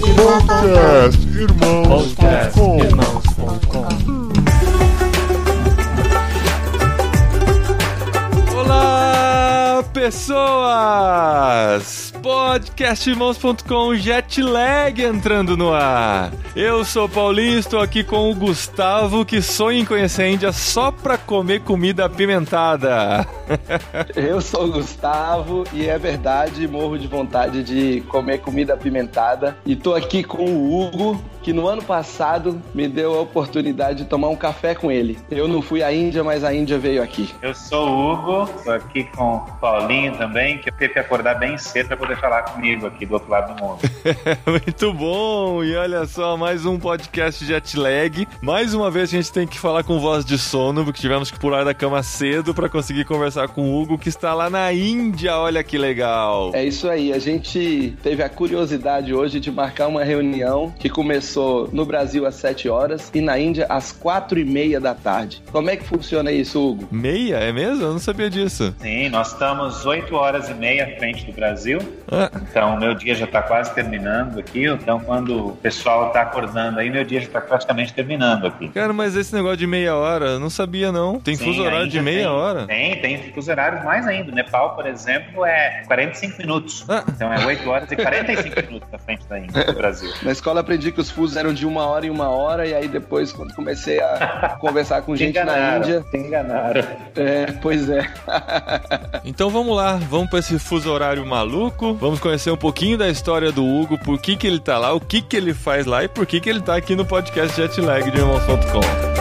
Podcast Irmãos. Podcast com. Irmãos.com. Olá, pessoas! Podcastirmãos.com Jetlag entrando no ar. Eu sou o Paulinho, estou aqui com o Gustavo, que sonha em conhecer a Índia só pra comer comida apimentada. Eu sou o Gustavo e é verdade, morro de vontade de comer comida apimentada. E tô aqui com o Hugo, que no ano passado me deu a oportunidade de tomar um café com ele. Eu não fui à Índia, mas a Índia veio aqui. Eu sou o Hugo, tô aqui com o Paulinho também, que teve que acordar bem cedo para poder falar comigo aqui do outro lado do mundo. Muito bom! E olha só, mais um podcast Jetlag. Mais uma vez a gente tem que falar com voz de sono, porque tivemos que pular da cama cedo pra conseguir conversar com o Hugo, que está lá na Índia. Olha que legal! É isso aí, a gente teve a curiosidade hoje de marcar uma reunião que começou no Brasil às 7 horas e na Índia às 4 e meia da tarde. Como é que funciona isso, Hugo? Meia, é mesmo? Eu não sabia disso. Sim, nós estamos 8 horas e meia à frente do Brasil, então meu dia já está quase terminando aqui. Então, quando o pessoal está acordando aí, meu dia já está praticamente terminando aqui. cara, mas esse negócio de meia hora, eu não sabia não. Tem Sim, fuso horário de meia tem- hora? Tem, tem fuso horários mais ainda. O Nepal, por exemplo, é 45 minutos. Ah. Então é 8 horas e 45 minutos à frente da Índia, do Brasil. Na escola aprendi que os fusos eram de uma hora em uma hora, e aí depois, quando comecei a conversar com Te gente na Índia. te enganaram. É, pois é. Então vamos lá, vamos pra esse fuso horário maluco. Vamos conhecer um pouquinho da história do Hugo, por que que ele tá lá, o que que ele faz lá e por que que ele tá aqui no podcast Jetlag de Irmãos.com.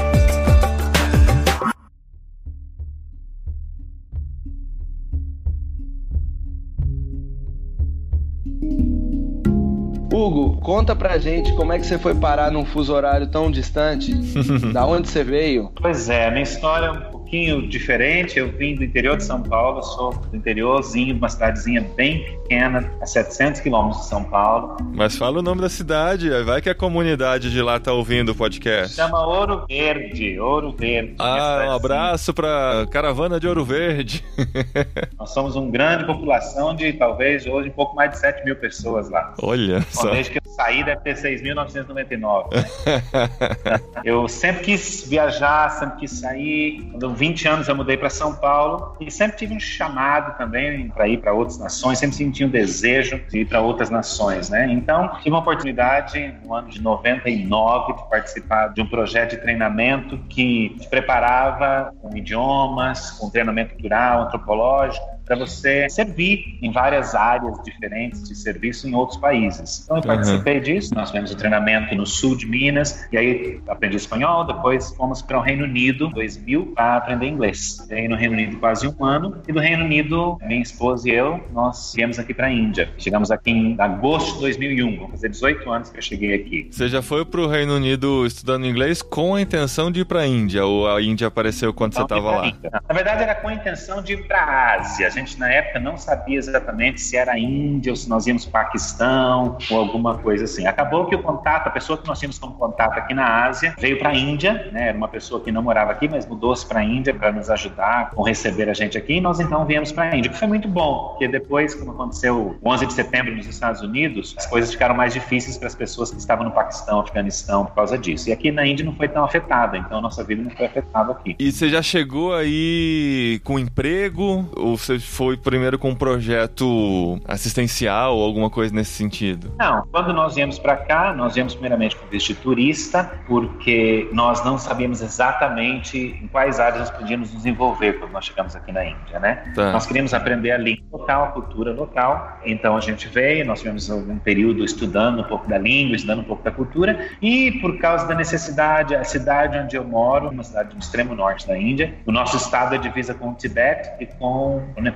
Hugo, conta pra gente como é que você foi parar num fuso horário tão distante. da onde você veio? Pois é, a minha história é um pouquinho diferente. Eu vim do interior de São Paulo, sou do interiorzinho, de uma cidadezinha bem pequena, a 700 quilômetros de São Paulo. Mas fala o nome da cidade, vai que a comunidade de lá tá ouvindo o podcast. Chama Ouro Verde, Ouro Verde. Ah, um cidadezinha. abraço pra caravana de Ouro Verde. Nós somos uma grande população de talvez hoje um pouco mais de 7 mil pessoas lá. Olha Bom, só. desde que eu saí deve ter 6.999. né? eu sempre quis viajar, sempre quis sair. Quando eu 20 anos eu mudei para São Paulo e sempre tive um chamado também para ir para outras nações, sempre senti um desejo de ir para outras nações, né? Então, tive uma oportunidade no ano de 99 de participar de um projeto de treinamento que te preparava com idiomas, com treinamento cultural, antropológico, para você servir em várias áreas diferentes de serviço em outros países. Então eu Uhum. participei disso, nós tivemos o treinamento no sul de Minas, e aí aprendi espanhol, depois fomos para o Reino Unido, 2000, para aprender inglês. Fiquei no Reino Unido quase um ano, e do Reino Unido, minha esposa e eu, nós viemos aqui para a Índia. Chegamos aqui em agosto de 2001, vão fazer 18 anos que eu cheguei aqui. Você já foi pro Reino Unido estudando inglês com a intenção de ir pra Índia, ou a Índia apareceu quando você Não, tava de ir lá? Na verdade, era com a intenção de ir para a Ásia. A gente, na época, não sabia exatamente se era Índia ou se nós íamos para Paquistão ou alguma coisa assim. Acabou que o contato, a pessoa que nós tínhamos como contato aqui na Ásia, veio para a Índia, né? Era uma pessoa que não morava aqui, mas mudou-se para a Índia para nos ajudar com receber a gente aqui. E nós então viemos para a Índia, que foi muito bom, porque depois, quando aconteceu o 11 de setembro nos Estados Unidos, as coisas ficaram mais difíceis para as pessoas que estavam no Paquistão, Afeganistão, por causa disso. E aqui na Índia não foi tão afetada, então a nossa vida não foi afetada aqui. E você já chegou aí com emprego? Ou você foi primeiro com um projeto assistencial ou alguma coisa nesse sentido? Não, quando nós viemos para cá, nós viemos primeiramente com visto turista, porque nós não sabíamos exatamente em quais áreas nós podíamos nos envolver quando nós chegamos aqui na Índia, né? Tá. Nós queríamos aprender a língua local, a cultura local. Então a gente veio, nós tivemos um período estudando um pouco da língua, estudando um pouco da cultura, e por causa da necessidade, a cidade onde eu moro, uma cidade do extremo norte da Índia, o nosso estado é divisa com o Tibete e com o Nepal.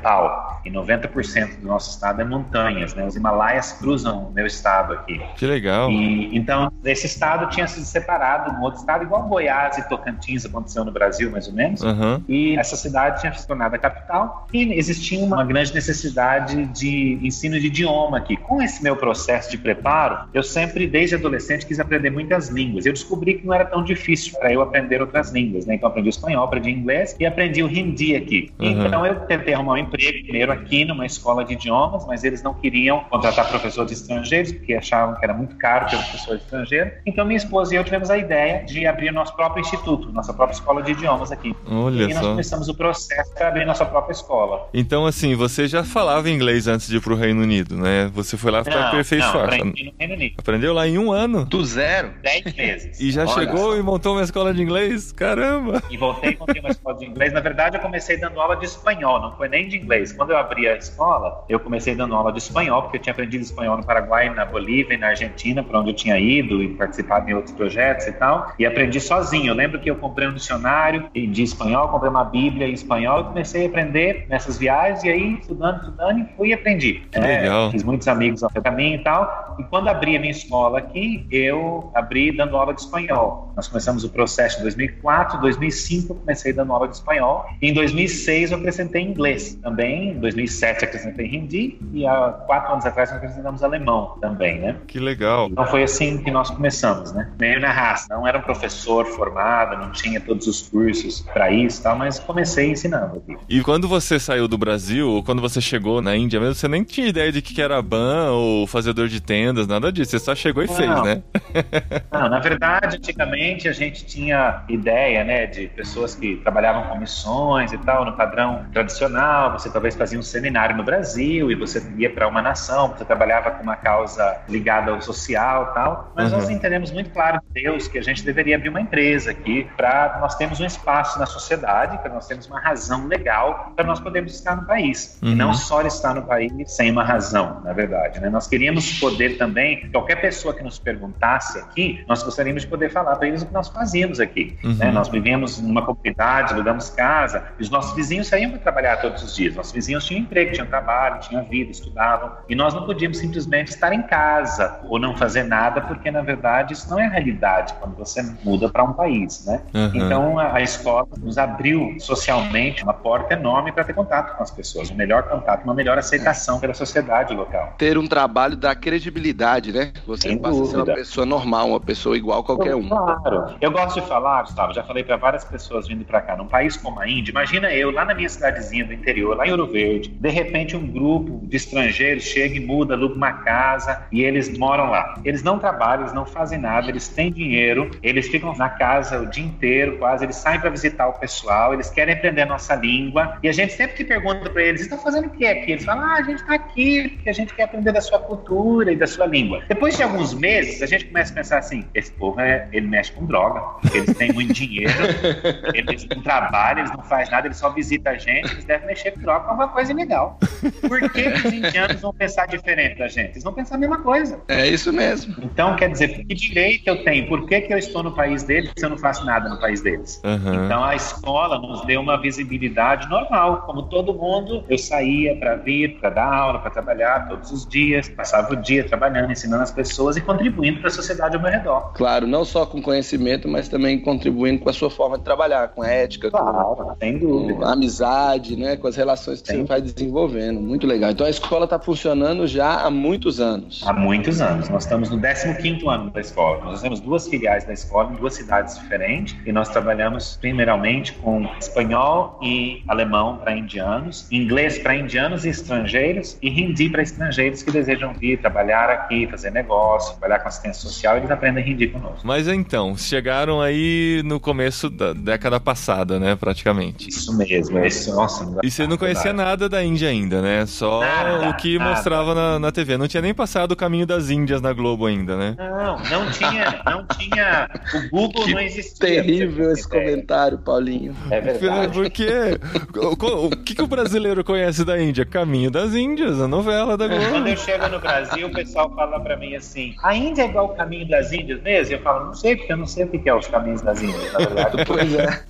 E 90% do nosso estado é montanhas, né? Os Himalaias cruzam o meu estado aqui. Que legal. E, então, esse estado tinha sido separado de um outro estado, igual Goiás e Tocantins aconteceu no Brasil, mais ou menos. Aham. E essa cidade tinha se tornado a capital e existia uma grande necessidade de ensino de idioma aqui. Com esse meu processo de preparo, eu sempre, desde adolescente, quis aprender muitas línguas. Eu descobri que não era tão difícil para eu aprender outras línguas, né? Então, aprendi espanhol, aprendi inglês e aprendi o hindi aqui. Uhum. Então, eu tentei arrumar um emprego primeiro aqui numa escola de idiomas, mas eles não queriam contratar professor de estrangeiros, porque achavam que era muito caro ter um professor estrangeiro. Então minha esposa e eu tivemos a ideia de abrir nosso próprio instituto, nossa própria escola de idiomas aqui. Olha e só. nós começamos o processo para abrir nossa própria escola. Então, assim, você já falava inglês antes de ir pro Reino Unido, né? Você foi lá para aperfeiçoar. não, aprendi no Reino Unido. Aprendeu lá em um ano. Do zero? Dez meses. E já Olha chegou só. e montou uma escola de inglês? Caramba! E voltei e montei uma escola de inglês. Na verdade, eu comecei dando aula de espanhol, não foi nem de inglês. Quando eu abri a escola, eu comecei dando aula de espanhol, porque eu tinha aprendido espanhol no Paraguai, na Bolívia e na Argentina, para onde eu tinha ido e participado em outros projetos e tal. E aprendi sozinho. Eu lembro que eu comprei um dicionário de espanhol, comprei uma Bíblia em espanhol e comecei a aprender nessas viagens. E aí, estudando, estudando, e fui e aprendi. Que legal. Fiz muitos amigos ao caminho e tal. E quando abri a minha escola aqui, eu abri dando aula de espanhol. Nós começamos o processo em 2004, 2005 eu comecei dando aula de espanhol. Em 2006 eu acrescentei inglês também. Em 2007 eu acrescentei hindi e há quatro anos atrás nós acrescentamos alemão também, né? Que legal. Então foi assim que nós começamos, né? Meio na raça. Não era um professor formado, não tinha todos os cursos para isso, tal, mas comecei ensinando aqui. E quando você saiu do Brasil, ou quando você chegou na Índia mesmo, você nem tinha ideia de que era ban ou fazedor de tendas, nada disso. Você só chegou e Não. fez, né? Não, na verdade, antigamente a gente tinha ideia, né, de pessoas que trabalhavam com missões e tal, no padrão tradicional. Você talvez fazia um seminário no Brasil e você ia para uma nação, você trabalhava com uma causa ligada ao social tal. Mas Uhum. nós entendemos muito claro de Deus que a gente deveria abrir uma empresa aqui para nós termos um espaço na sociedade, para nós termos uma razão legal para nós podermos estar no país. Uhum. E não só estar no país sem uma razão, na verdade. Né? Nós queríamos poder também, qualquer pessoa que nos perguntasse aqui, nós gostaríamos de poder falar para eles o que nós fazíamos aqui. Uhum. né? Nós vivíamos numa comunidade, alugamos casa, e os nossos vizinhos saíam para trabalhar todos os dias. Nossos vizinhos tinham emprego, tinham trabalho, tinham vida, estudavam, e nós não podíamos simplesmente estar em casa ou não fazer nada, porque na verdade isso não é a realidade quando você muda para um país, né? Uhum. Então a, a escola nos abriu socialmente uma porta enorme para ter contato com as pessoas, um melhor contato, uma melhor aceitação pela sociedade local. Ter um trabalho dá credibilidade, né? Você Sem passa a ser uma dúvida. pessoa normal, uma pessoa igual a qualquer um. Claro. Eu gosto de falar, Gustavo, já falei para várias pessoas vindo para cá, num país como a Índia, imagina eu lá na minha cidadezinha do interior, lá em Ouro Verde, de repente um grupo de estrangeiros chega e muda, aluga uma casa e eles moram lá. Eles não trabalham, eles não fazem nada, eles têm dinheiro, eles ficam na casa o dia inteiro, quase, eles saem para visitar o pessoal, eles querem aprender a nossa língua e a gente sempre que pergunta para eles, está fazendo o que aqui? Eles falam, ah, a gente está aqui porque a gente quer aprender da sua cultura e da sua língua. Depois de alguns meses, a gente começa a pensar assim, esse povo, é, ele mexe com droga, eles têm muito dinheiro, eles não trabalham, eles não fazem nada, eles só visitam a gente, eles devem mexer com com alguma coisa ilegal. Por que, os indianos vão pensar diferente da gente? Eles vão pensar a mesma coisa. É isso mesmo. Então, quer dizer, que direito eu tenho? Por que, que eu estou no país deles se eu não faço nada no país deles? Uhum. Então, a escola nos deu uma visibilidade normal. Como todo mundo, eu saía para vir, para dar aula, para trabalhar todos os dias, passava o dia trabalhando, ensinando as pessoas e contribuindo para a sociedade ao meu redor. Claro, não só com conhecimento, mas também contribuindo com a sua forma de trabalhar, com a ética, com sem com dúvida. a amizade, né, com as relações que Sim. você vai desenvolvendo. Muito legal. Então a escola está funcionando já há muitos anos. Há muitos anos. Nós estamos no 15º ano da escola. Nós temos duas filiais da escola em duas cidades diferentes e nós trabalhamos primeiramente com espanhol e alemão para indianos, inglês para indianos e estrangeiros e hindi para estrangeiros que desejam vir trabalhar aqui, fazer negócio, trabalhar com assistência social, eles aprendem hindi conosco. Mas então, chegaram aí no começo da década passada, né, praticamente. Isso mesmo, isso, nossa. E você não conhecia verdade. nada da Índia ainda, né? Só Nada, o que nada. mostrava na, na TV. Não tinha nem passado o caminho das Índias na Globo ainda, né? Não, não tinha, não tinha. O Google Que não existia. Terrível esse ideia. comentário, Paulinho. É verdade. Por quê? O, o que, que o brasileiro conhece da Índia? Caminho das Índias, a novela da Quando Globo. eu chego no Brasil, o pessoal fala pra mim assim: a Índia é igual o caminho das Índias mesmo? Eu falo, não sei, porque eu não sei o que é os caminhos das Índias, na verdade. Pois é.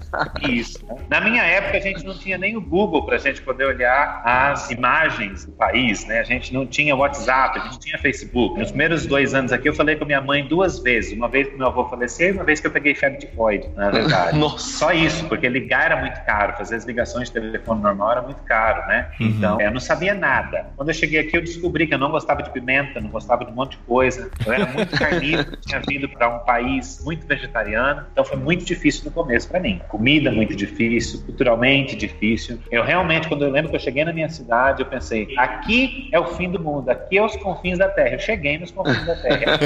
Isso. né? Na minha época, a gente não tinha nem o Google pra gente poder olhar as imagens do país, né? A gente não tinha WhatsApp, a gente não tinha Facebook. Nos primeiros dois anos aqui, eu falei com minha mãe duas vezes. Uma vez que meu avô faleceu e uma vez que eu peguei febre tifoide, na verdade. Nossa. Só isso, porque ligar era muito caro, fazer as ligações de telefone normal era muito caro, né? Uhum. Então, eu não sabia nada. Quando eu cheguei aqui, eu descobri que eu não gostava de pimenta, não gostava de um monte de coisa. Eu era muito carnívoro, tinha vindo para um país muito vegetariano, então foi muito difícil no começo para mim. Comida muito difícil, culturalmente difícil. Eu realmente realmente, quando eu lembro que eu cheguei na minha cidade, eu pensei, aqui é o fim do mundo, aqui é os confins da Terra. Eu cheguei nos confins da Terra.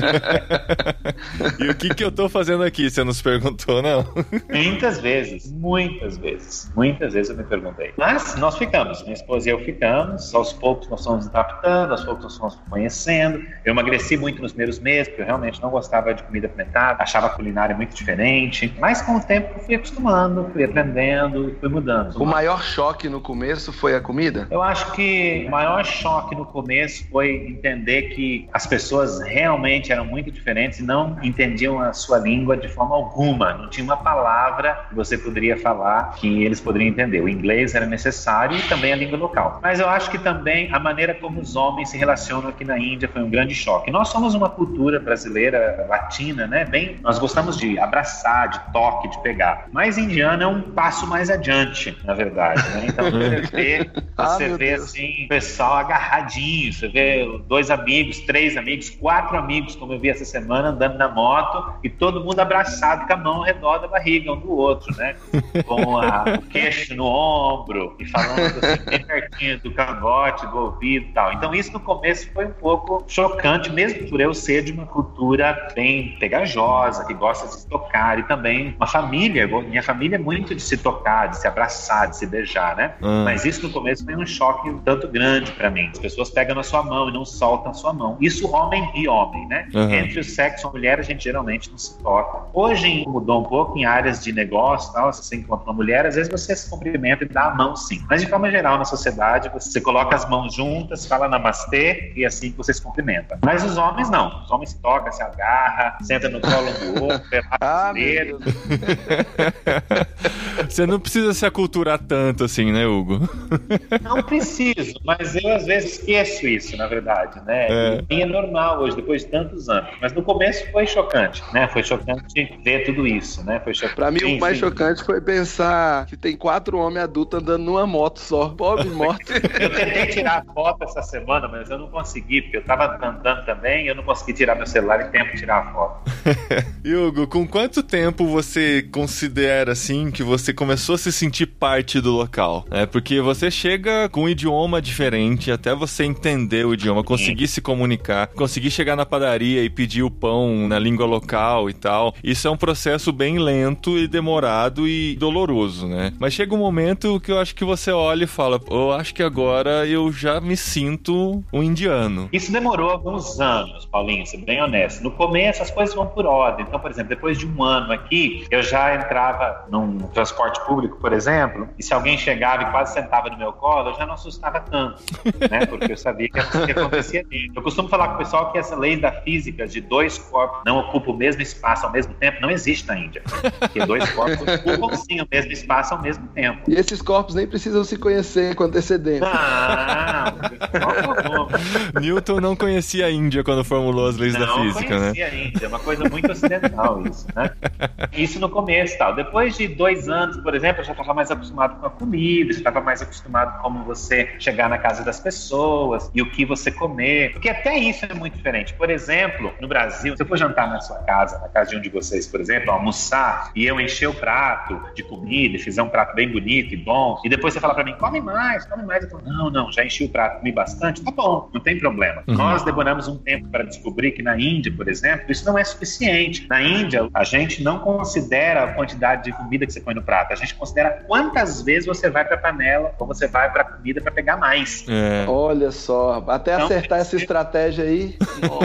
e o que, que eu tô fazendo aqui? Você nos perguntou, não? Muitas vezes, muitas vezes, muitas vezes eu me perguntei. Mas nós ficamos, minha esposa e eu ficamos, aos poucos nós fomos adaptando, aos poucos nós fomos conhecendo. Eu emagreci muito nos primeiros meses, porque eu realmente não gostava de comida apimentada, achava a culinária muito diferente. Mas com o tempo eu fui acostumando, fui aprendendo fui mudando. O maior choque no começo foi a comida? Eu acho que o maior choque no começo foi entender que as pessoas realmente eram muito diferentes e não entendiam a sua língua de forma alguma. Não tinha uma palavra que você poderia falar que eles poderiam entender. O inglês era necessário e também a língua local. Mas eu acho que também a maneira como os homens se relacionam aqui na Índia foi um grande choque. Nós somos uma cultura brasileira, latina, né? Bem, nós gostamos de abraçar, de toque, de pegar. Mas indiano é um passo mais adiante, na verdade. Né? Então vê, ah, você ah, vê assim, o pessoal agarradinho, você vê dois amigos, três amigos, quatro amigos, como eu vi essa semana, andando na moto e todo mundo abraçado com a mão ao redor da barriga um do outro, né? Com a, o queixo no ombro e falando assim, bem pertinho do cangote, do ouvido e tal. Então isso no começo foi um pouco chocante, mesmo por eu ser de uma cultura bem pegajosa, que gosta de se tocar e também uma família, minha família é muito de se tocar, de se abraçar, de se beijar, né? Hum. Mas isso no começo foi um choque um tanto grande para mim. As pessoas pegam na sua mão e não soltam a sua mão. Isso homem e homem, né? Uhum. Entre o sexo e a mulher a gente geralmente não se toca. Hoje mudou um pouco em áreas de negócio, tal, se você encontra uma mulher, às vezes você se cumprimenta e dá a mão sim. Mas de forma geral na sociedade você coloca as mãos juntas, fala namastê e assim que você se cumprimenta. Mas os homens não. Os homens se tocam, se agarra, senta no colo do outro, ah, Você não precisa se aculturar tanto assim, né, Hugo? Não preciso, mas eu às vezes esqueço isso, na verdade, né? É. E é normal hoje, depois de tantos anos. Mas no começo foi chocante, né? Foi chocante ver tudo isso, né? Foi chocante. Pra mim, sim, o mais sim. chocante foi pensar que tem quatro homens adultos andando numa moto só. Pobre morte. eu tentei tirar a foto essa semana, mas eu não consegui, porque eu tava andando também e eu não consegui tirar meu celular em tempo de tirar a foto. Hugo, com quanto tempo você considera, assim, que você começou a se sentir parte do local? É porque você chega com um idioma diferente, até você entender o idioma, conseguir se comunicar, conseguir chegar na padaria e pedir o pão na língua local e tal. Isso é um processo bem lento e demorado e doloroso, né? Mas chega um momento que eu acho que você olha e fala, eu acho que agora eu já me sinto um indiano. Isso demorou alguns anos, Paulinho, ser bem honesto. No começo as coisas vão por ordem. Então, por exemplo, depois de um ano aqui, eu já entrava num transporte público, por exemplo, e se alguém chegava e quase sentava no meu colo, eu já não assustava tanto, né? Porque eu sabia que acontecia ali. Eu costumo falar com o pessoal que essa lei da física de dois corpos não ocupam o mesmo espaço ao mesmo tempo não existe na Índia. Porque dois corpos ocupam sim o mesmo espaço ao mesmo tempo. E esses corpos nem precisam se conhecer com antecedência. Não, Newton não conhecia a Índia quando formulou as leis não da física, né? Não conhecia a Índia, é uma coisa muito ocidental isso, né? Isso no começo tal. Depois de dois anos, por exemplo, eu já estava mais acostumado com a comida, já estava mais acostumado com como você chegar na casa das pessoas e o que você comer. Porque até isso é muito diferente. Por exemplo, no Brasil, se eu for jantar na sua casa, na casa de um de vocês, por exemplo, almoçar e eu encher o prato de comida, fizer um prato bem bonito e bom, e depois você fala para mim, come mais, come mais. Eu falo, não, não, já enchi o prato, comi bastante, tá bom, não tem problema. Uhum. Nós demoramos um tempo para descobrir que na Índia, por exemplo, isso não é suficiente. Na Índia, a gente não considera a quantidade de comida que você põe no prato, a gente considera quantas vezes você vai para a panela ou você vai para a comida para pegar mais. É. Olha só, até então, acertar essa estratégia aí.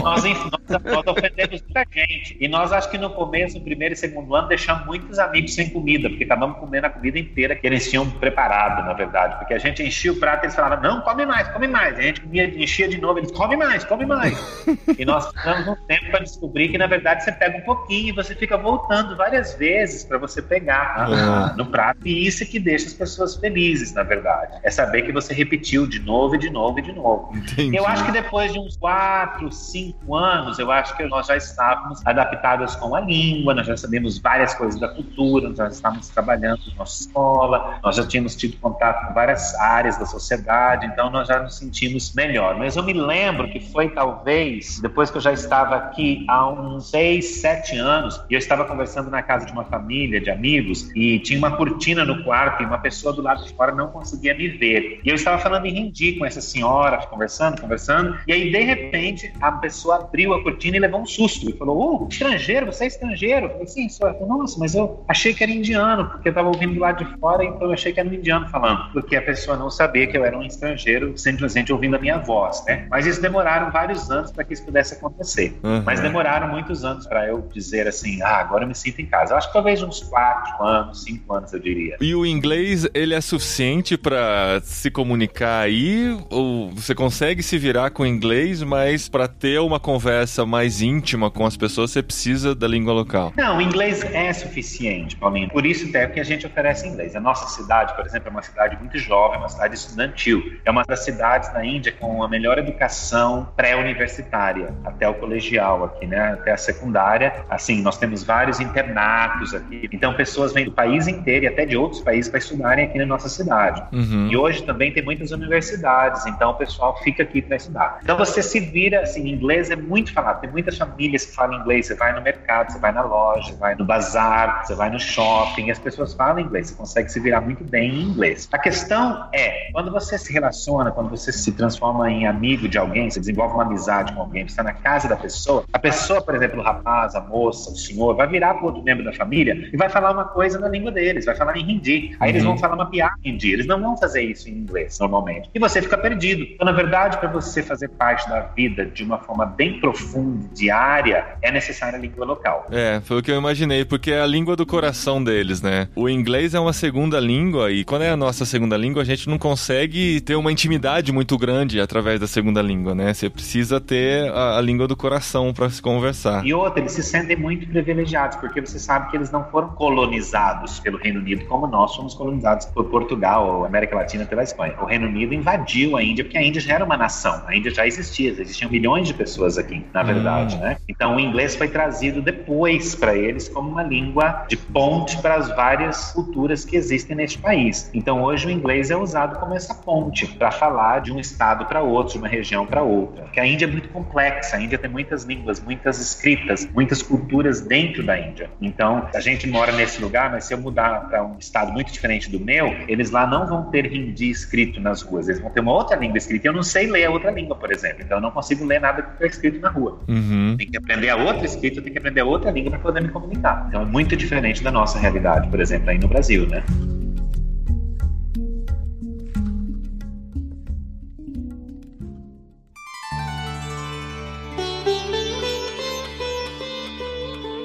Nós, nós, nós ofendemos muita gente. E nós acho que no começo, no primeiro e segundo ano, deixamos muitos amigos sem comida, porque acabamos comendo a comida inteira que eles tinham preparado, na verdade. Porque a gente enchia o prato e eles falavam, não, come mais, come mais. E a gente comia, enchia de novo, eles come mais, come mais. e nós ficamos um tempo para descobrir que, na verdade, você pega um pouquinho e você fica voltando várias vezes para você pegar uhum. no prato. E isso é que deixa as pessoas felizes, na verdade. É saber que você repetiu de novo e de novo e de novo. Entendi. Eu acho que depois de uns quatro, cinco anos, eu acho que nós já estávamos adaptados com a língua, nós já sabemos várias coisas da cultura, nós já estávamos trabalhando na nossa escola, nós já tínhamos tido contato com várias áreas da sociedade, então nós já nos sentimos melhor. Mas eu me lembro que foi talvez depois que eu já estava aqui há uns seis, sete anos, e eu estava conversando na casa de uma família de amigos, e tinha tinha uma cortina no quarto e uma pessoa do lado de fora não conseguia me ver. E eu estava falando em hindi com essa senhora, conversando, conversando, e aí de repente a pessoa abriu a cortina e levou um susto e falou: "Oh, estrangeiro, você é estrangeiro?" Eu falei: "Sim, senhor." Eu falei, Nossa, mas eu achei que era indiano, porque eu estava ouvindo do lado de fora, então eu achei que era um indiano falando, porque a pessoa não sabia que eu era um estrangeiro, simplesmente ouvindo a minha voz, né? Mas isso demoraram vários anos para que isso pudesse acontecer. Uhum. Mas demoraram muitos anos para eu dizer assim: "Ah, agora eu me sinto em casa." Eu acho que talvez uns quatro anos, cinco anos, eu diria. E o inglês, ele é suficiente para se comunicar aí? Ou você consegue se virar com inglês, mas para ter uma conversa mais íntima com as pessoas, você precisa da língua local? Não, o inglês é suficiente, Paulinho. Por isso até que a gente oferece inglês. A nossa cidade, por exemplo, é uma cidade muito jovem, uma cidade estudantil. É uma das cidades na Índia com a melhor educação pré-universitária, até o colegial aqui, né? Até a secundária. Assim, nós temos vários internatos aqui. Então, pessoas vêm do país inteiro e até de outros países para estudarem aqui na nossa cidade. Uhum. E hoje também tem muitas universidades, então o pessoal fica aqui para estudar. Então você se vira, assim, inglês é muito falado. Tem muitas famílias que falam inglês. Você vai no mercado, você vai na loja, você vai no bazar, você vai no shopping, as pessoas falam inglês. Você consegue se virar muito bem em inglês. A questão é, quando você se relaciona, quando você se transforma em amigo de alguém, você desenvolve uma amizade com alguém, você está na casa da pessoa, a pessoa, por exemplo, o rapaz, a moça, o senhor, vai virar para outro membro da família e vai falar uma coisa na língua deles, vai falar em hindi. Aí uhum. eles vão falar uma piada em hindi. Eles não vão fazer isso em inglês, normalmente. E você fica perdido. Então, na verdade, para você fazer parte da vida de uma forma bem profunda, diária, é necessária a língua local. É, foi o que eu imaginei, porque é a língua do coração deles, né? O inglês é uma segunda língua e quando é a nossa segunda língua, a gente não consegue ter uma intimidade muito grande através da segunda língua, né? Você precisa ter a, a língua do coração para se conversar. E outra, eles se sentem muito privilegiados, porque você sabe que eles não foram colonizados pelo Reino Unido como nós fomos colonizados por Portugal, América Latina pela Espanha. O Reino Unido invadiu a Índia porque a Índia já era uma nação, a Índia já existia, existiam milhões de pessoas aqui, na verdade, hum. né? Então o inglês foi trazido depois para eles como uma língua de ponte para as várias culturas que existem neste país. Então hoje o inglês é usado como essa ponte para falar de um estado para outro, de uma região para outra. Porque a Índia é muito complexa, a Índia tem muitas línguas, muitas escritas, muitas culturas dentro da Índia. Então a gente mora nesse lugar, mas se eu mudar para um estado muito diferente do meu, eles lá não vão ter hindi escrito nas ruas, eles vão ter uma outra língua escrita. Eu não sei ler a outra língua, por exemplo, então eu não consigo ler nada que está escrito na rua. Uhum. Tem que aprender a outra escrita, tem que aprender a outra língua para poder me comunicar. Então é muito diferente da nossa realidade, por exemplo, aí no Brasil, né?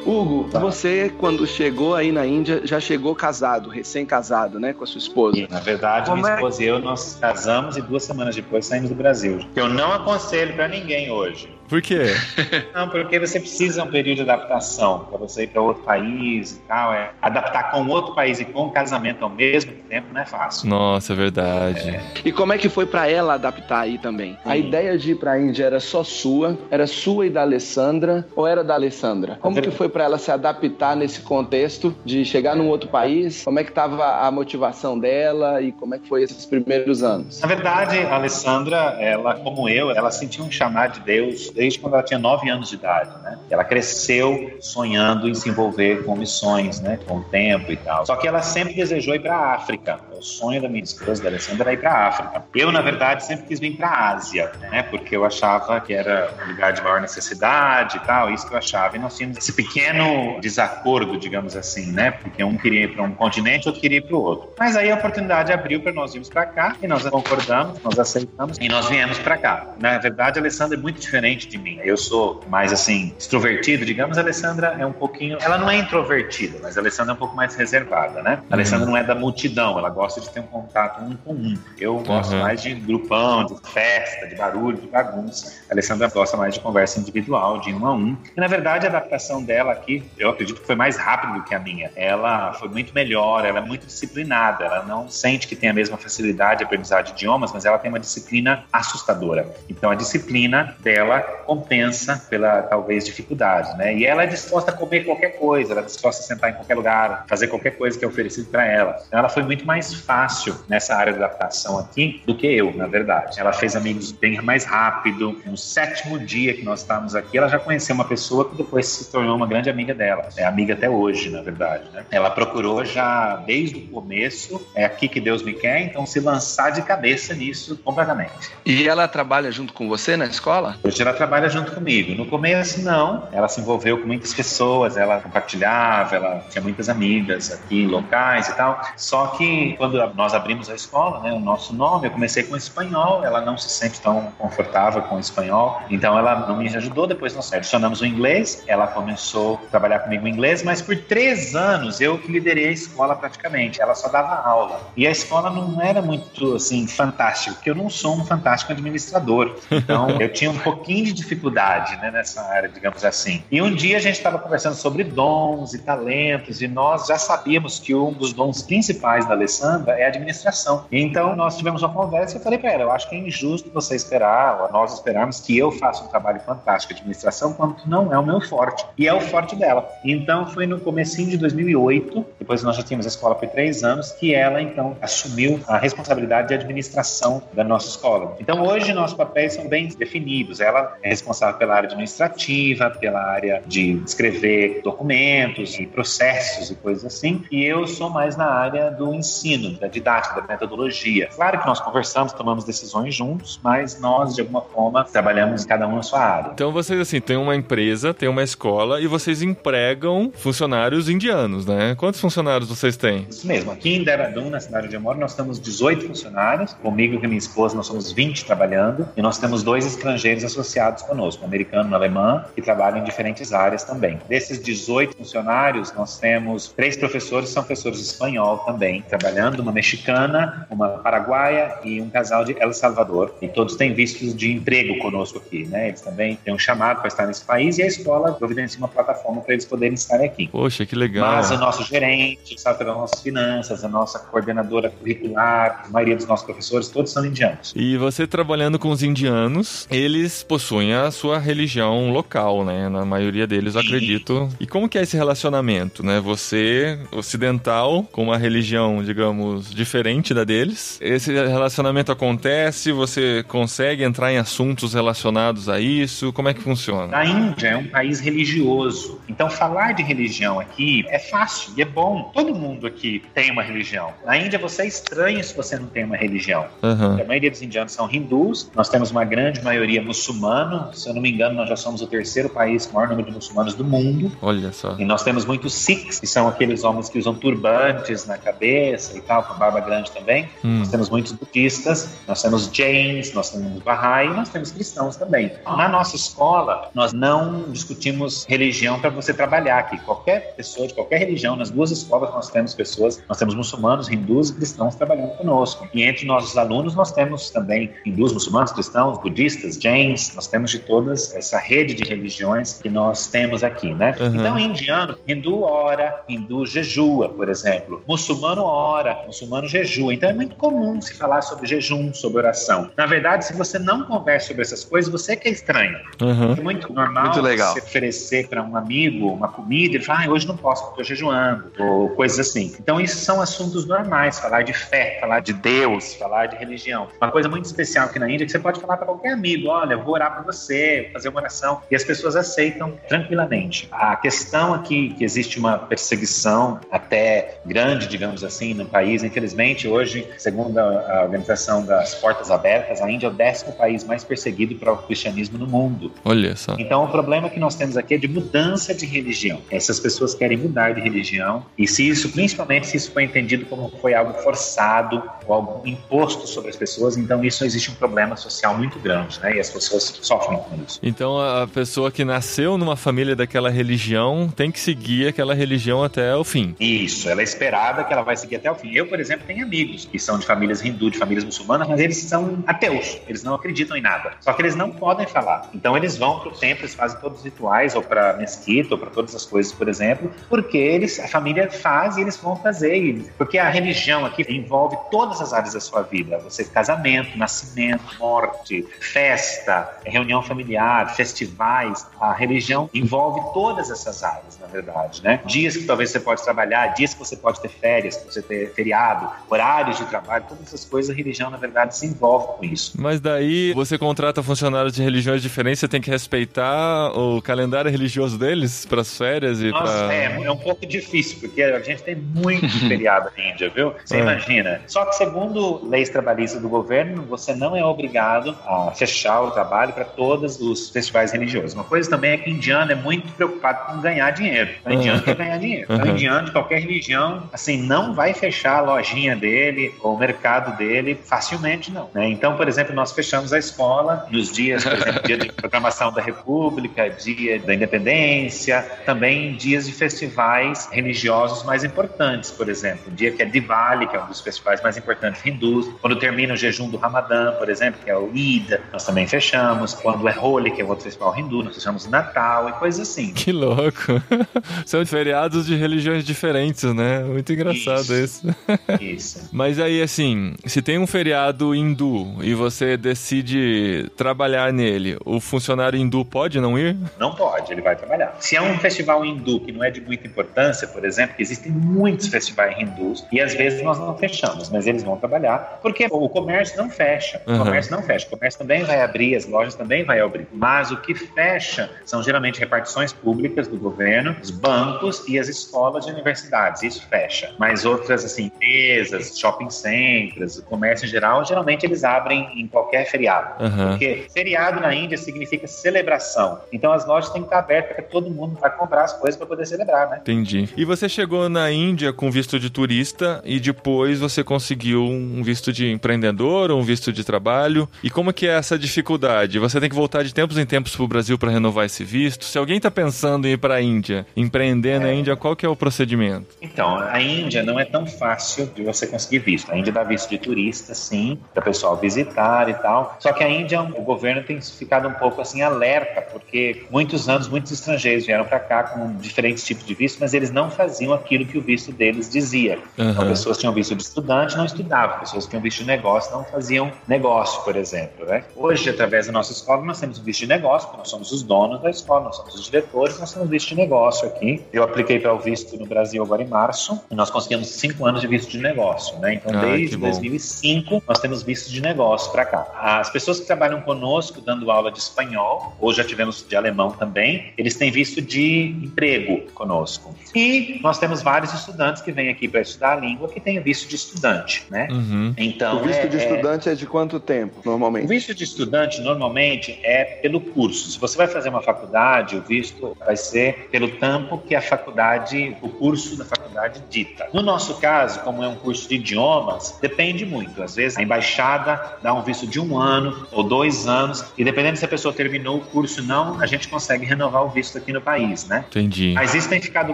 Hugo, tá. você quando chegou aí na Índia, já chegou casado, recém-casado, né, com a sua esposa? E, na verdade, Como minha é? esposa e eu, nós casamos e duas semanas depois saímos do Brasil. Eu não aconselho para ninguém hoje. Por quê? Não, porque você precisa de um período de adaptação para você ir para outro país e tal. É, adaptar com outro país e com o casamento ao mesmo tempo não é fácil. Nossa, é verdade. É. E como é que foi para ela adaptar aí também? Sim. A ideia de ir para a Índia era só sua? Era sua e da Alessandra? Ou era da Alessandra? Como que foi para ela se adaptar nesse contexto de chegar num outro país? Como é que estava a motivação dela e como é que foi esses primeiros anos? Na verdade, a Alessandra, ela como eu, ela sentiu um chamado de Deus desde quando ela tinha 9 anos de idade, né? Ela cresceu sonhando em se envolver com missões, né? Com o tempo e tal. Só que ela sempre desejou ir para a África. O sonho da minha esposa, da Alessandra, era ir para a África. Eu, na verdade, sempre quis vir para a Ásia, né? Porque eu achava que era um lugar de maior necessidade e tal, isso que eu achava. E nós tínhamos esse pequeno desacordo, digamos assim, né? Porque um queria ir para um continente, outro queria ir para o outro. Mas aí a oportunidade abriu para nós irmos para cá e nós concordamos, nós aceitamos e nós viemos para cá. Na verdade, a Alessandra é muito diferente de mim. Eu sou mais assim, extrovertido, digamos. A Alessandra é um pouquinho. Ela não é introvertida, mas a Alessandra é um pouco mais reservada, né? A Alessandra não é da multidão, ela gosta de ter um contato um com um. Eu gosto uhum. mais de grupão, de festa, de barulho, de bagunça. A Alessandra gosta mais de conversa individual, de um a um. E na verdade a adaptação dela aqui, eu acredito que foi mais rápida do que a minha. Ela foi muito melhor, ela é muito disciplinada, ela não sente que tem a mesma facilidade de aprendizagem de idiomas, mas ela tem uma disciplina assustadora. Então a disciplina dela compensa pela talvez dificuldade, né? E ela é disposta a comer qualquer coisa, ela é disposta a sentar em qualquer lugar, fazer qualquer coisa que é oferecido para ela. Então, ela foi muito mais fácil nessa área de adaptação aqui do que eu, na verdade. Ela fez amigos bem mais rápido. No sétimo dia que nós estávamos aqui, ela já conheceu uma pessoa que depois se tornou uma grande amiga dela. É amiga até hoje, na verdade. Né? Ela procurou já desde o começo, é aqui que Deus me quer, então se lançar de cabeça nisso completamente. E ela trabalha junto com você na escola? Hoje ela trabalha junto comigo. No começo, não. Ela se envolveu com muitas pessoas, ela compartilhava, ela tinha muitas amigas aqui, locais e tal. Só que quando nós abrimos a escola, né, o nosso nome, eu comecei com espanhol, ela não se sente tão confortável com espanhol, então ela não me ajudou. Depois nós adicionamos o inglês, ela começou a trabalhar comigo em inglês, mas por três anos eu que liderei a escola praticamente. Ela só dava aula. E a escola não era muito assim fantástica, porque eu não sou um fantástico administrador. Então eu tinha um pouquinho de dificuldade né, nessa área, digamos assim. E um dia a gente estava conversando sobre dons e talentos, e nós já sabíamos que um dos dons principais da Alessandra é a administração. Então nós tivemos uma conversa e eu falei para ela: eu acho que é injusto você esperar, ou nós esperarmos que eu faça um trabalho fantástico de administração, quando não é o meu forte. E é o forte dela. Então foi no comecinho de 2008, depois nós já tínhamos a escola por três anos, que ela então assumiu a responsabilidade de administração da nossa escola. Então hoje nossos papéis são bem definidos. Ela é responsável pela área administrativa, pela área de escrever documentos e processos e coisas assim, e eu sou mais na área do ensino, da didática, da metodologia. Claro que nós conversamos, tomamos decisões juntos, mas nós de alguma forma trabalhamos cada um na sua área. Então vocês assim têm uma empresa, têm uma escola e vocês empregam funcionários indianos, né? Quantos funcionários vocês têm? Isso mesmo. Aqui em Deradun, na cidade onde eu moro, nós temos 18 funcionários. Comigo e com minha esposa, nós somos 20 trabalhando. E nós temos dois estrangeiros associados conosco, um americano e um alemão, que trabalham em diferentes áreas também. Desses 18 funcionários, nós temos três professores, são professores de espanhol também, trabalhando, uma mexicana, uma paraguaia e um casal de El Salvador. E todos têm vistos de emprego conosco aqui, né? Eles também têm um chamado para estar nesse país e a escola providencia uma plataforma para eles poderem estar aqui. Poxa, que legal. Mas o nosso gerente, sabe, das nossas finanças, a nossa coordenadora curricular, a maioria dos nossos professores, todos são indianos. E você trabalhando com os indianos, eles possuem a sua religião local, né? Na maioria deles, eu acredito. E como que é esse relacionamento, né? Você, ocidental, com uma religião, digamos, diferente da deles. Esse relacionamento acontece, você consegue entrar em assuntos relacionados a isso? Como é que funciona? A Índia é um país religioso. Então, falar de religião aqui é fácil e é bom. Todo mundo aqui tem uma religião. Na Índia, você é estranho se você não tem uma religião. Uhum. A maioria dos indianos são hindus. Nós temos uma grande maioria muçulmana. Se eu não me engano, nós já somos o terceiro país com o maior número de muçulmanos do mundo. Olha só. E nós temos muitos sikhs, que são aqueles homens que usam turbantes na cabeça e tal, com barba grande também. Hum. Nós temos muitos budistas, nós temos jains, nós temos Bahá'í nós temos cristãos também. Na nossa escola, nós não discutimos religião para você trabalhar aqui. Qualquer pessoa de qualquer religião, nas duas escolas nós temos pessoas, nós temos muçulmanos, hindus e cristãos trabalhando conosco. E entre nossos alunos nós temos também hindus, muçulmanos, cristãos, budistas, jains, nós temos de todas essa rede de religiões que nós temos aqui, né? Uhum. Então, indiano, hindu ora, hindu jejua, por exemplo. Muçulmano ora, muçulmano jejua. Então é muito comum se falar sobre jejum, sobre oração. Na verdade, se você não conversa sobre essas coisas, você que é estranho. Uhum. É muito normal Muito legal. você oferecer para um amigo uma comida e falar, ah, hoje não posso, estou jejuando, ou coisas assim. Então, isso são assuntos normais, falar de fé, falar de Deus, falar de religião. Uma coisa muito especial aqui na Índia é que você pode falar para qualquer amigo, olha, eu vou orar para você, vou fazer uma oração, e as pessoas aceitam tranquilamente. A questão aqui que existe uma perseguição até grande, digamos assim, no país, infelizmente, hoje, segundo a a organização das Portas Abertas, a Índia é o décimo país mais perseguido para o cristianismo no mundo. Olha só. Então, o problema que nós temos aqui é de mudança de religião. Essas pessoas querem mudar de religião, e se isso, principalmente se isso foi entendido como foi algo forçado ou algo imposto sobre as pessoas, então isso existe um problema social muito grande, né? E as pessoas sofrem com isso. Então a pessoa que nasceu numa família daquela religião tem que seguir aquela religião até o fim. Isso, ela é esperada que ela vai seguir até o fim. Eu, por exemplo, tenho amigos que são de famílias hindu, de famílias muçulmanas, mas eles são ateus, eles não acreditam em nada. Só que eles não podem falar. Então eles vão para o templo, eles fazem todos os rituais, ou para mesquita, ou para todas as coisas, por exemplo, porque eles, a família faz e eles vão fazer. Porque a religião aqui envolve todas as áreas da sua vida. Você casamento, nascimento, morte, festa, reunião familiar, festivais. A religião envolve todas essas áreas, na verdade, né? Dias que talvez você pode trabalhar, dias que você pode ter férias, que você ter feriado, horários de trabalho, todas essas coisas, a religião, na verdade, se envolve com isso. Mas daí você contrata funcionários de religiões diferentes, você tem que respeitar o calendário religioso deles para as férias e para. É, é um pouco difícil, porque a gente tem muito feriado na Índia, viu? Você é. imagina. Só que, segundo leis trabalhistas do governo, você não é obrigado a fechar o trabalho para todos os festivais religiosos. Uma coisa também é que indiano é muito preocupado com ganhar dinheiro. O indiano quer ganhar dinheiro. Então, o indiano de qualquer religião, assim, não vai fechar a lojinha dele ou o mercado dele facilmente, não. Né? Então, por exemplo, nós fechamos a escola nos dias, por exemplo, dia de programação da República, dia da Independência, também dias de festivais religiosos mais importantes, por exemplo, o dia que é Diwali, que é um dos festivais mais importantes hindus, quando termina o jejum do Ramadã, por exemplo, que é o Ida, nós também fechamos, quando é Holi, que é outro festival hindu, nós fechamos Natal e coisas assim. Que louco! São feriados de religiões diferentes, né? Muito engraçado isso. Isso. Isso. Mas aí, assim, se tem um feriado hindu e você decide trabalhar nele, o funcionário hindu pode não ir? Não pode, ele vai trabalhar. Se é um festival hindu que não é de muita importância, por exemplo, que existem muitos festivais hindus e às vezes nós não fechamos, mas eles vão trabalhar porque o comércio não fecha. O uhum. comércio não fecha. O comércio também vai abrir, as lojas também vai abrir. Mas o que fecha são geralmente repartições públicas do governo, os bancos e as escolas e universidades. Isso fecha. Mas outras, assim, empresas, shopping centers, o comércio em geral, geralmente eles abrem em qualquer feriado. Uhum. Porque feriado na Índia significa celebração. Então as lojas têm que estar abertas para todo mundo vai comprar as coisas para poder celebrar, né? Entendi. E você chegou na Índia com visto de turista e depois você conseguiu um visto de empreendedor, um visto de trabalho. E como que é essa dificuldade? Você tem que voltar de tempos em tempos para o Brasil para renovar esse visto? Se alguém está pensando em ir para a Índia, empreender é. na Índia, qual que é o procedimento? Então, a Índia não é tão fácil de você conseguir visto. A Índia dá visto de turista, sim, para o pessoal visitar e tal. Só que a Índia, o governo tem ficado um pouco assim alerta, porque muitos anos muitos estrangeiros vieram para cá com diferentes tipos de visto, mas eles não faziam aquilo que o visto deles dizia. Uhum. Então, pessoas tinham visto de estudante, não estudavam. Pessoas que tinham visto de negócio, não faziam negócio, por exemplo. Né? Hoje, através da nossa escola, nós temos um visto de negócio, porque nós somos os donos da escola, nós somos os diretores, nós temos visto de negócio aqui. Eu apliquei para o visto no Brasil agora em março, e nós conseguimos cinco anos de visto de negócio. Né? Então, ah, desde 2005, nós temos visto de negócio para cá. As pessoas que trabalham conosco, dando aula de espanhol, ou já tivemos de alemão também, eles têm visto de emprego conosco. E nós temos vários estudantes que vêm aqui para estudar a língua que têm visto de estudante, né? Uhum. Então, o visto é, de é estudante é... é de quanto tempo, normalmente? O visto de estudante, normalmente, é pelo curso. Se você vai fazer uma faculdade, o visto vai ser pelo tempo que a faculdade, o curso da faculdade dita. No nosso caso, como é um curso de idiomas, depende muito. Às vezes, a embaixada dá um visto de um ano ou dois anos, e dependendo se a pessoa terminou o curso ou não, a gente consegue renovar o visto aqui no país, né? Entendi. Mas isso tem ficado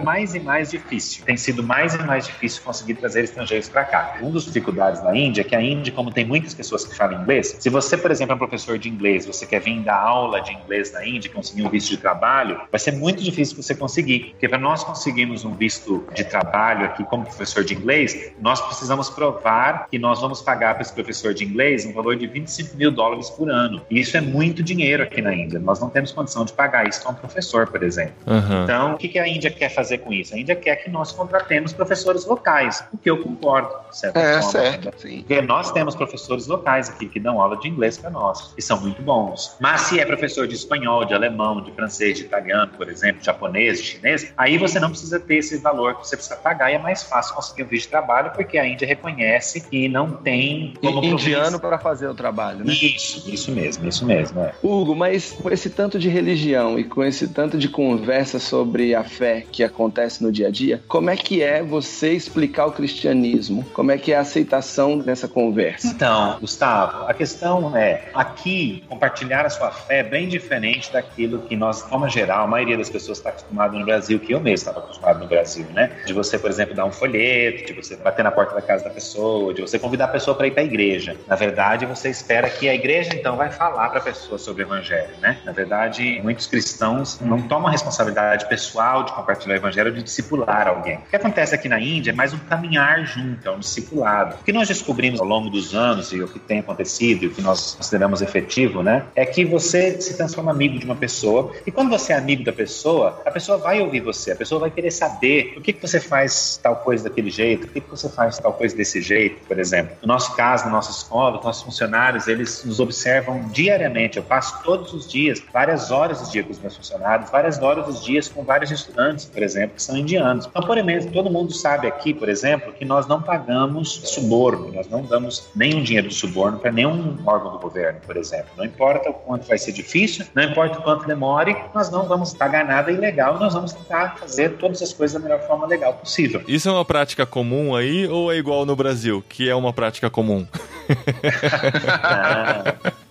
mais e mais difícil. Tem sido mais e mais difícil conseguir trazer estrangeiros para cá. Uma das dificuldades da Índia é que a Índia, como tem muitas pessoas que falam inglês, se você, por exemplo, é um professor de inglês, você quer vir dar aula de inglês na Índia, conseguir um visto de trabalho, vai ser muito difícil você conseguir. Porque para nós conseguirmos um visto de trabalho aqui como professor de inglês, nós precisamos provar que nós vamos pagar para esse professor de inglês um valor de 25 mil dólares por ano. E isso é muito dinheiro aqui na Índia. Nós não temos condição de pagar isso para um professor, por exemplo. Uhum. Então, o que a Índia quer fazer com isso? A Índia quer que nós contratemos professores locais, o que eu concordo, certo? É, forma, certo, sim. Porque nós temos professores locais aqui que dão aula de inglês para nós, e são muito bons. Mas se é professor de espanhol, de alemão, de francês, de italiano, por exemplo, de japonês, de chinês, aí você não precisa ter esse valor que você precisa pagar e é mais fácil conseguir um visto de trabalho porque a Índia reconhece que não tem como indiano para fazer o trabalho, né? Isso, isso mesmo, isso mesmo. É. Hugo, mas com esse tanto de religião e com esse tanto de conversa sobre a fé que acontece no dia a dia, como é que é você explicar o cristianismo? Como é que é a aceitação dessa conversa? Então, Gustavo, a questão é, aqui, compartilhar a sua fé é bem diferente daquilo que nós, como geral, a maioria das pessoas está acostumada no Brasil, que eu mesmo estava acostumado no Brasil, né? De você, por exemplo, dar um folheto, de você bater na porta da casa da pessoa, de você convidar a pessoa para ir para a igreja. Na verdade, você espera que a igreja, então, vai falar para a pessoa sobre o evangelho, né? Na verdade, muitos cristãos não tomam a responsabilidade pessoal de compartilhar o evangelho, de discipular alguém. O que acontece aqui na Índia é mais um caminhar junto, é um discipulado. O que nós descobrimos ao longo dos anos e o que tem acontecido e o que nós consideramos efetivo, né, é que você se transforma amigo de uma pessoa e quando você é amigo da pessoa, a pessoa vai ouvir você, a pessoa vai querer saber o que, que você faz tal coisa daquele jeito? Que você faz tal coisa desse jeito, por exemplo? No nosso caso, na nossa escola, os nossos funcionários, eles nos observam diariamente. Eu passo todos os dias, várias horas do dia com os meus funcionários, várias horas dos dias com vários estudantes, por exemplo, que são indianos. Então, por exemplo, todo mundo sabe aqui, por exemplo, que nós não pagamos suborno, nós não damos nenhum dinheiro de suborno para nenhum órgão do governo, por exemplo. Não importa o quanto vai ser difícil, não importa o quanto demore, nós não vamos pagar nada ilegal, nós vamos tentar fazer todas as coisas da melhor forma legal possível. Isso é uma prática comum aí ou é igual no Brasil, que é uma prática comum?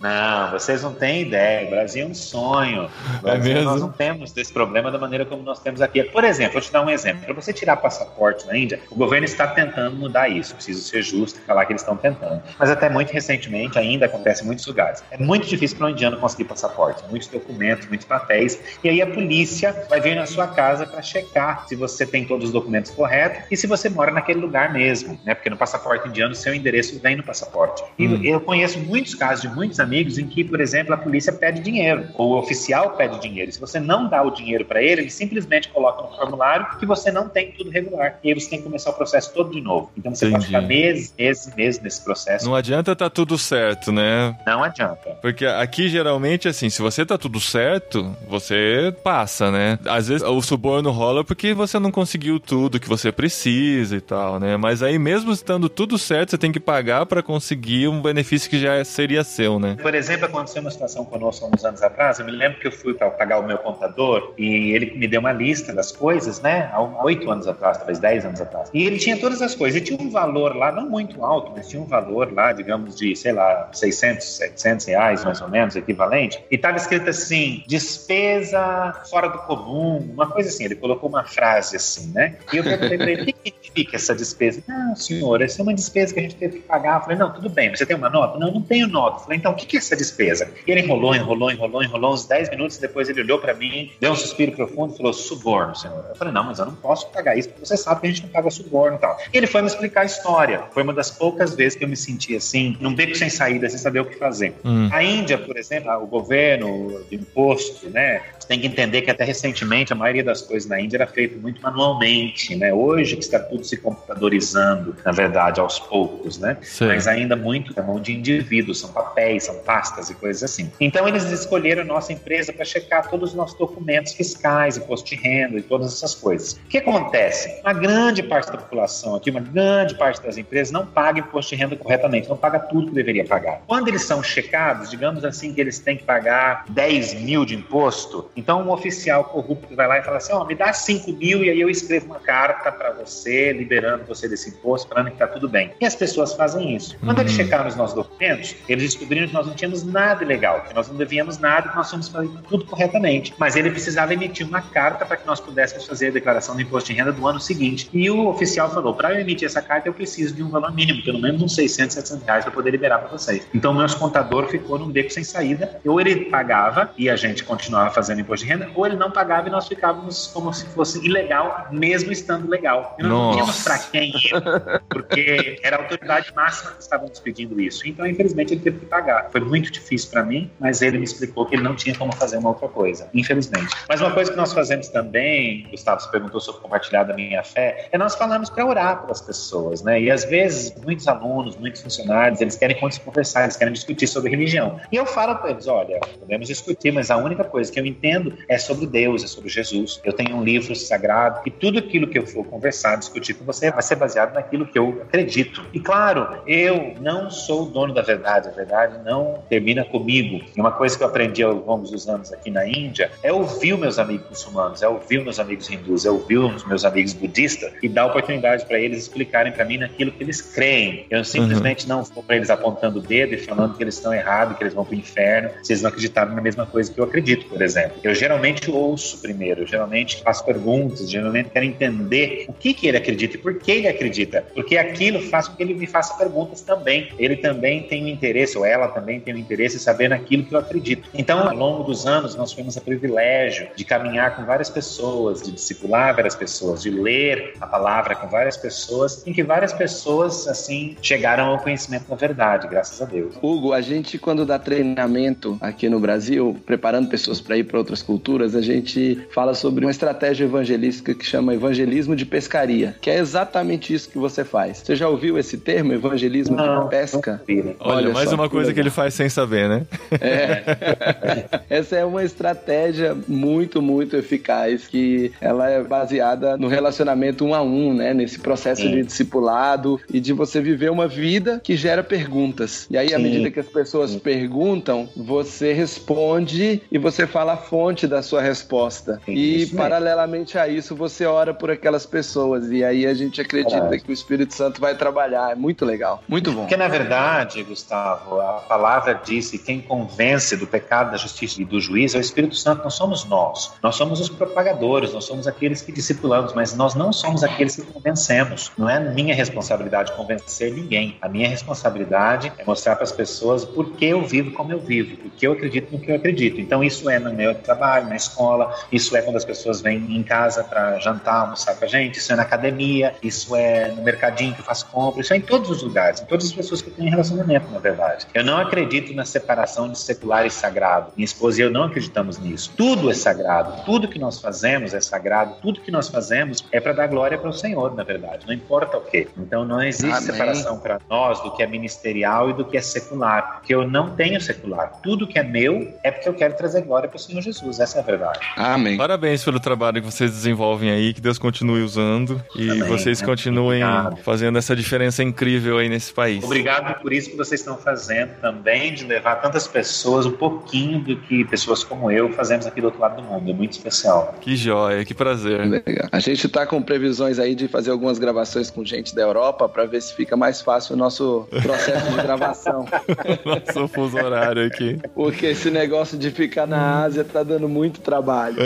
Não, não, vocês não têm ideia. O Brasil é um sonho. Brasil, é? Nós não temos esse problema da maneira como nós temos aqui. Por exemplo, vou te dar um exemplo. Para você tirar passaporte na Índia, o governo está tentando mudar isso. Preciso ser justo e falar que eles estão tentando. Mas até muito recentemente ainda acontece em muitos lugares. É muito difícil para um indiano conseguir passaporte. Muitos documentos, muitos papéis. E aí a polícia vai vir na sua casa para checar se você tem todos os documentos corretos e se você mora naquele lugar mesmo, né? Porque no passaporte indiano seu endereço vem no passaporte. E hum. eu conheço muitos casos de muitos amigos em que, por exemplo, a polícia pede dinheiro ou o oficial pede dinheiro. Se você não dá o dinheiro para ele, ele simplesmente coloca no formulário que você não tem tudo regular. E aí você tem que começar o processo todo de novo. Então você Entendi. pode ficar meses, meses, meses nesse processo. Não adianta tá tudo certo, né? Não adianta. Porque aqui geralmente assim, se você tá tudo certo, você passa, né? Às vezes o suborno rola porque você não conseguiu tudo que você precisa e tal, né? Mas aí mesmo estando tudo certo, você tem que pagar para conseguir um benefício que já seria seu, né? Por exemplo, aconteceu uma situação conosco há uns anos atrás. Eu me lembro que eu fui para pagar o meu contador e ele me deu uma lista das coisas, né? Há oito anos atrás, talvez dez anos atrás. E ele tinha todas as coisas. E tinha um valor lá, não muito alto, mas tinha um valor lá, digamos, de, sei lá, 600, 700 reais, mais ou menos, equivalente. E estava escrito assim: despesa fora do comum, uma coisa assim. Ele colocou uma frase assim, né? E eu perguntei para ele: o que significa essa despesa? Não, senhor, essa é uma despesa que a gente teve que pagar. Eu falei: não, tudo bem, você tem uma nota? Não, não tenho nota. Eu falei: então, o que é essa despesa? E ele enrolou, enrolou, enrolou, enrolou uns 10 minutos. Depois ele olhou para mim, deu um suspiro profundo e falou: suborno, senhor. Eu falei: não, mas eu não posso pagar isso, porque você sabe que a gente não paga suborno e tal. E ele foi me explicar a história. Foi uma das poucas vezes que eu me senti assim, num beco sem saída, sem saber o que fazer. Hum. A Índia, por exemplo, o governo de imposto, né? Você tem que entender que até recentemente a maioria das coisas na Índia era feito muito manualmente, né? Hoje que está tudo se computadorizando, na verdade, aos poucos, né? Sim. Mas ainda muito na mão de indivíduos, são papéis, são pastas e coisas assim. Então eles escolheram a nossa empresa para checar todos os nossos documentos fiscais, imposto de renda e todas essas coisas. O que acontece? Uma grande parte da população aqui, uma grande parte das empresas não paga imposto de renda corretamente, não paga tudo que deveria pagar. Quando eles são checados, digamos assim que eles têm que pagar 10 mil de imposto, então um oficial corrupto vai lá e fala assim, ó, oh, me dá 5 mil e aí eu escrevo uma carta para você, liberando você desse imposto, falando que tá tudo bem. E as pessoas fazem isso. Quando uhum. eles checaram os nossos documentos, eles descobriram que nós não tínhamos nada ilegal, que nós não devíamos nada, que nós tínhamos fazer tudo corretamente. Mas ele precisava emitir uma carta para que nós pudéssemos fazer a declaração do imposto de renda do ano seguinte. E o oficial falou: para eu emitir essa carta, eu preciso de um valor mínimo, pelo menos uns 600, 700 reais para poder liberar para vocês. Então, meu contador ficou num beco sem saída. Ou ele pagava e a gente continuava fazendo imposto de renda, ou ele não pagava e nós ficávamos como se fosse ilegal, mesmo estando legal. E nós não tínhamos para quem ir, porque era a autoridade máxima que estava nos pedindo isso. Então, infelizmente, ele teve que pagar. Foi muito difícil para mim, mas ele me explicou que ele não tinha como fazer uma outra coisa, infelizmente. Mas uma coisa que nós fazemos também, Gustavo, você perguntou sobre compartilhar da minha fé, é nós falamos para orar pelas pessoas, né? E às vezes, muitos alunos, muitos funcionários, eles querem conversar, eles querem discutir sobre religião. E eu falo para eles: olha, podemos discutir, mas a única coisa que eu entendo é sobre Deus, é sobre Jesus. Eu tenho um livro sagrado e tudo aquilo que eu for conversar, discutir com você, vai ser baseado naquilo que eu acredito. E claro, eu não sou o dono da verdade, a verdade não termina comigo. E uma coisa que eu aprendi ao longo dos anos aqui na Índia é ouvir meus amigos muçulmanos, é ouvir meus amigos hindus, é ouvir os meus amigos budistas e dar oportunidade para eles explicarem para mim naquilo que eles creem. Eu simplesmente uhum. não vou para eles apontando o dedo e falando que eles estão errados, que eles vão para o inferno, se eles não acreditarem na mesma coisa que eu acredito, por exemplo. Eu geralmente ouço primeiro, eu geralmente faço perguntas, geralmente quero entender o que, que ele acredita e por que ele acredita, porque aquilo faz com que ele me faça perguntas também também, ele também tem um interesse, ou ela também tem um interesse em saber naquilo que eu acredito. Então, ao longo dos anos, nós tivemos o privilégio de caminhar com várias pessoas, de discipular várias pessoas, de ler a palavra com várias pessoas, em que várias pessoas, assim, chegaram ao conhecimento da verdade, graças a Deus. Hugo, a gente, quando dá treinamento aqui no Brasil, preparando pessoas para ir para outras culturas, a gente fala sobre uma estratégia evangelística que chama evangelismo de pescaria, que é exatamente isso que você faz. Você já ouviu esse termo, evangelismo Não, de pesca? Olha, Olha mais só, uma coisa que ele faz sem saber, né? É. Essa é uma estratégia muito, muito eficaz que ela é baseada no relacionamento um a um, né? Nesse processo Sim. de discipulado e de você viver uma vida que gera perguntas. E aí, à Sim. medida que as pessoas perguntam, você responde e você fala a fonte da sua resposta. Sim, e paralelamente a isso, você ora por aquelas pessoas. E aí a gente acredita Verdade. que o Espírito Santo vai trabalhar. É muito legal. Muito bom. Porque, na verdade, Gustavo, a palavra diz que quem convence do pecado, da justiça e do juízo é o Espírito Santo, não somos nós. Nós somos os propagadores, nós somos aqueles que discipulamos, mas nós não somos aqueles que convencemos. Não é minha responsabilidade convencer ninguém. A minha responsabilidade é mostrar para as pessoas por que eu vivo como eu vivo, por que eu acredito no que eu acredito. Então, isso é no meu trabalho, na escola, isso é quando as pessoas vêm em casa para jantar, almoçar com a gente, isso é na academia, isso é no mercadinho que eu faço compra, isso é em todos os lugares, em todas as pessoas que tenho relacionamento, na verdade. Eu não acredito na separação de secular e sagrado. Minha esposa e eu não acreditamos nisso. Tudo é sagrado, tudo que nós fazemos é sagrado, tudo que nós fazemos é para dar glória para o Senhor, na verdade, não importa o quê. Então não existe Amém. separação para nós do que é ministerial e do que é secular, porque eu não tenho secular. Tudo que é meu é porque eu quero trazer glória para o Senhor Jesus, essa é a verdade. Amém. Parabéns pelo trabalho que vocês desenvolvem aí, que Deus continue usando e Amém. vocês continuem Obrigado. fazendo essa diferença incrível aí nesse país. Obrigado por isso que vocês estão fazendo também, de levar tantas pessoas, um pouquinho do que pessoas como eu fazemos aqui do outro lado do mundo. É muito especial. Que joia, que prazer. Legal. A gente tá com previsões aí de fazer algumas gravações com gente da Europa para ver se fica mais fácil o nosso processo de gravação. Nosso fuso horário aqui. Porque esse negócio de ficar na Ásia tá dando muito trabalho.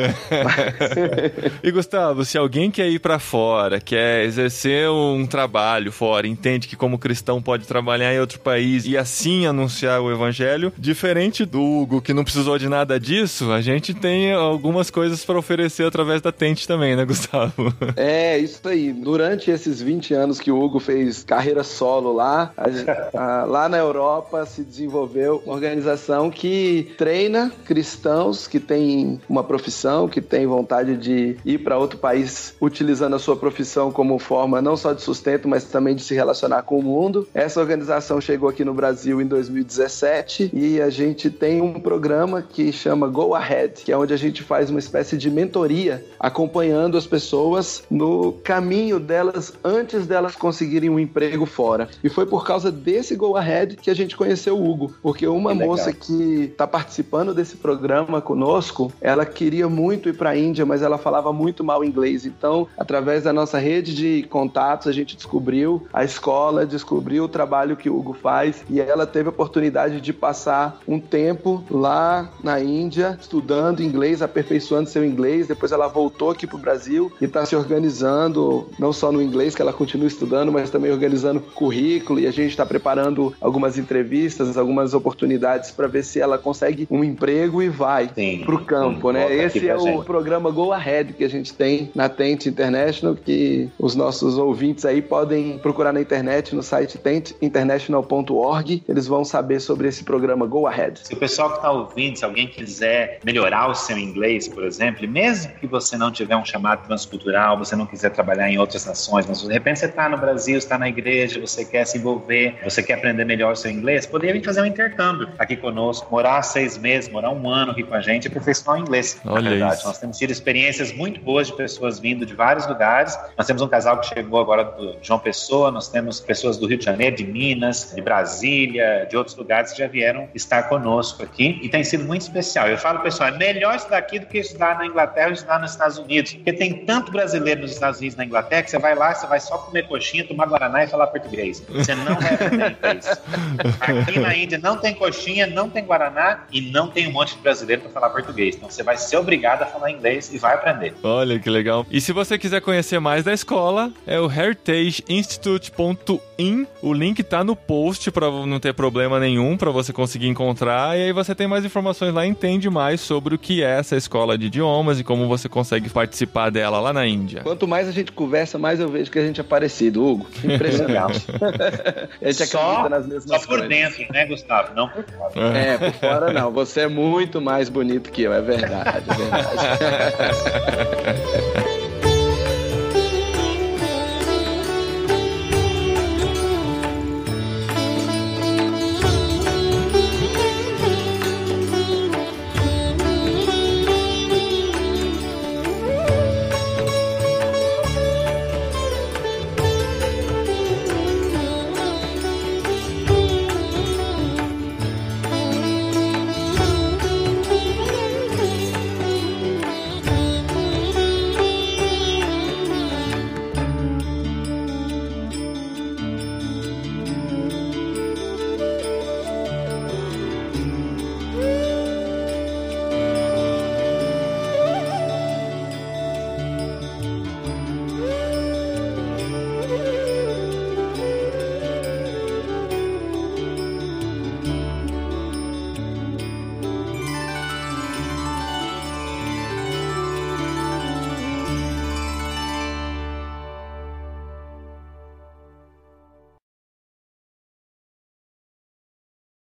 E Gustavo, se alguém quer ir pra fora, quer exercer um trabalho fora, entende que como cristão pode trabalhar em outro país e assim anunciar o evangelho, diferente do Hugo que não precisou de nada disso, a gente tem algumas coisas pra oferecer através da Tente também, né, Gustavo? É, isso aí. Durante esses 20 anos que o Hugo fez carreira solo lá, a- a- lá na Europa se desenvolveu uma organização que treina cristãos que têm uma profissão, que têm vontade de ir para outro país utilizando a sua profissão como forma não só de sustento, mas também de se relacionar com o mundo. Essa organização chegou aqui no Brasil em 2017 e a gente tem um programa que chama Go Ahead, que é onde a gente faz uma espécie de mentoria acompanhando as pessoas no caminho delas antes delas conseguirem um emprego fora. E foi por causa desse Go Ahead que a gente conheceu o Hugo, porque uma Que moça que está participando desse programa conosco, ela queria muito ir para a Índia, mas ela falava muito mal inglês. Então, através da nossa rede de contatos, a gente descobriu a escola, descobriu o trabalho que o Hugo faz e ela teve a oportunidade de passar um tempo lá na Índia estudando inglês, aperfeiçoando seu inglês. Depois ela voltou aqui para o Brasil e está se organizando, não só no inglês, que ela continua estudando, mas também organizando currículo e a gente está preparando algumas entrevistas, algumas oportunidades para ver se ela consegue um emprego e vai Sim. pro campo, Sim, né? Esse é o programa Go Ahead que a gente tem na Tente International, que os nossos ouvintes aí podem procurar na internet, no site tenteinternational.org, eles vão saber sobre esse programa Go Ahead. Se o pessoal que está ouvindo, se alguém quiser melhorar o seu inglês, por exemplo, e mesmo que você não tiver um chamado transcultural, você não quiser trabalhar em outras nações, mas de repente você está no Brasil, está na igreja, você quer se envolver, você quer aprender melhor o seu inglês, poderia vir fazer um intercâmbio aqui conosco, morar seis meses, morar um ano aqui com a gente e aperfeiçoar o inglês. na Olha verdade. isso. Nós temos tido experiências muito boas de pessoas vindo de vários lugares. Nós temos um casal que chegou agora do João Pessoa, nós temos pessoas do Rio de Janeiro, de Minas, de Brasília, de outros lugares que já vieram estar conosco aqui e tem sido muito especial. Eu falo, pessoal, é melhor estudar aqui do que estudar na Inglaterra ou estudar nos Estados Unidos, porque tem tanto brasileiro nos Estados Unidos e na Inglaterra que você vai lá, você vai só comer coxinha, tomar guaraná e falar português. Você não vai aprender inglês. Aqui na Índia não tem coxinha, não tem guaraná e não tem um monte de brasileiro para falar português. Então você vai ser obrigado a falar inglês e vai aprender. Olha que legal. E se você quiser conhecer mais da escola, é o heritageinstitute.in. O link link tá no post para não ter problema nenhum, para você conseguir encontrar. E aí você tem mais informações lá, entende mais sobre o que é essa escola de idiomas e como você consegue participar dela lá na Índia. Quanto mais a gente conversa, mais eu vejo que a gente é parecido, Hugo. Impressionante. a gente só, acredita nas mesmas Só por coisas. dentro, né, Gustavo? Não por fora. É, por fora não. Você é muito mais bonito que eu, é verdade, é verdade.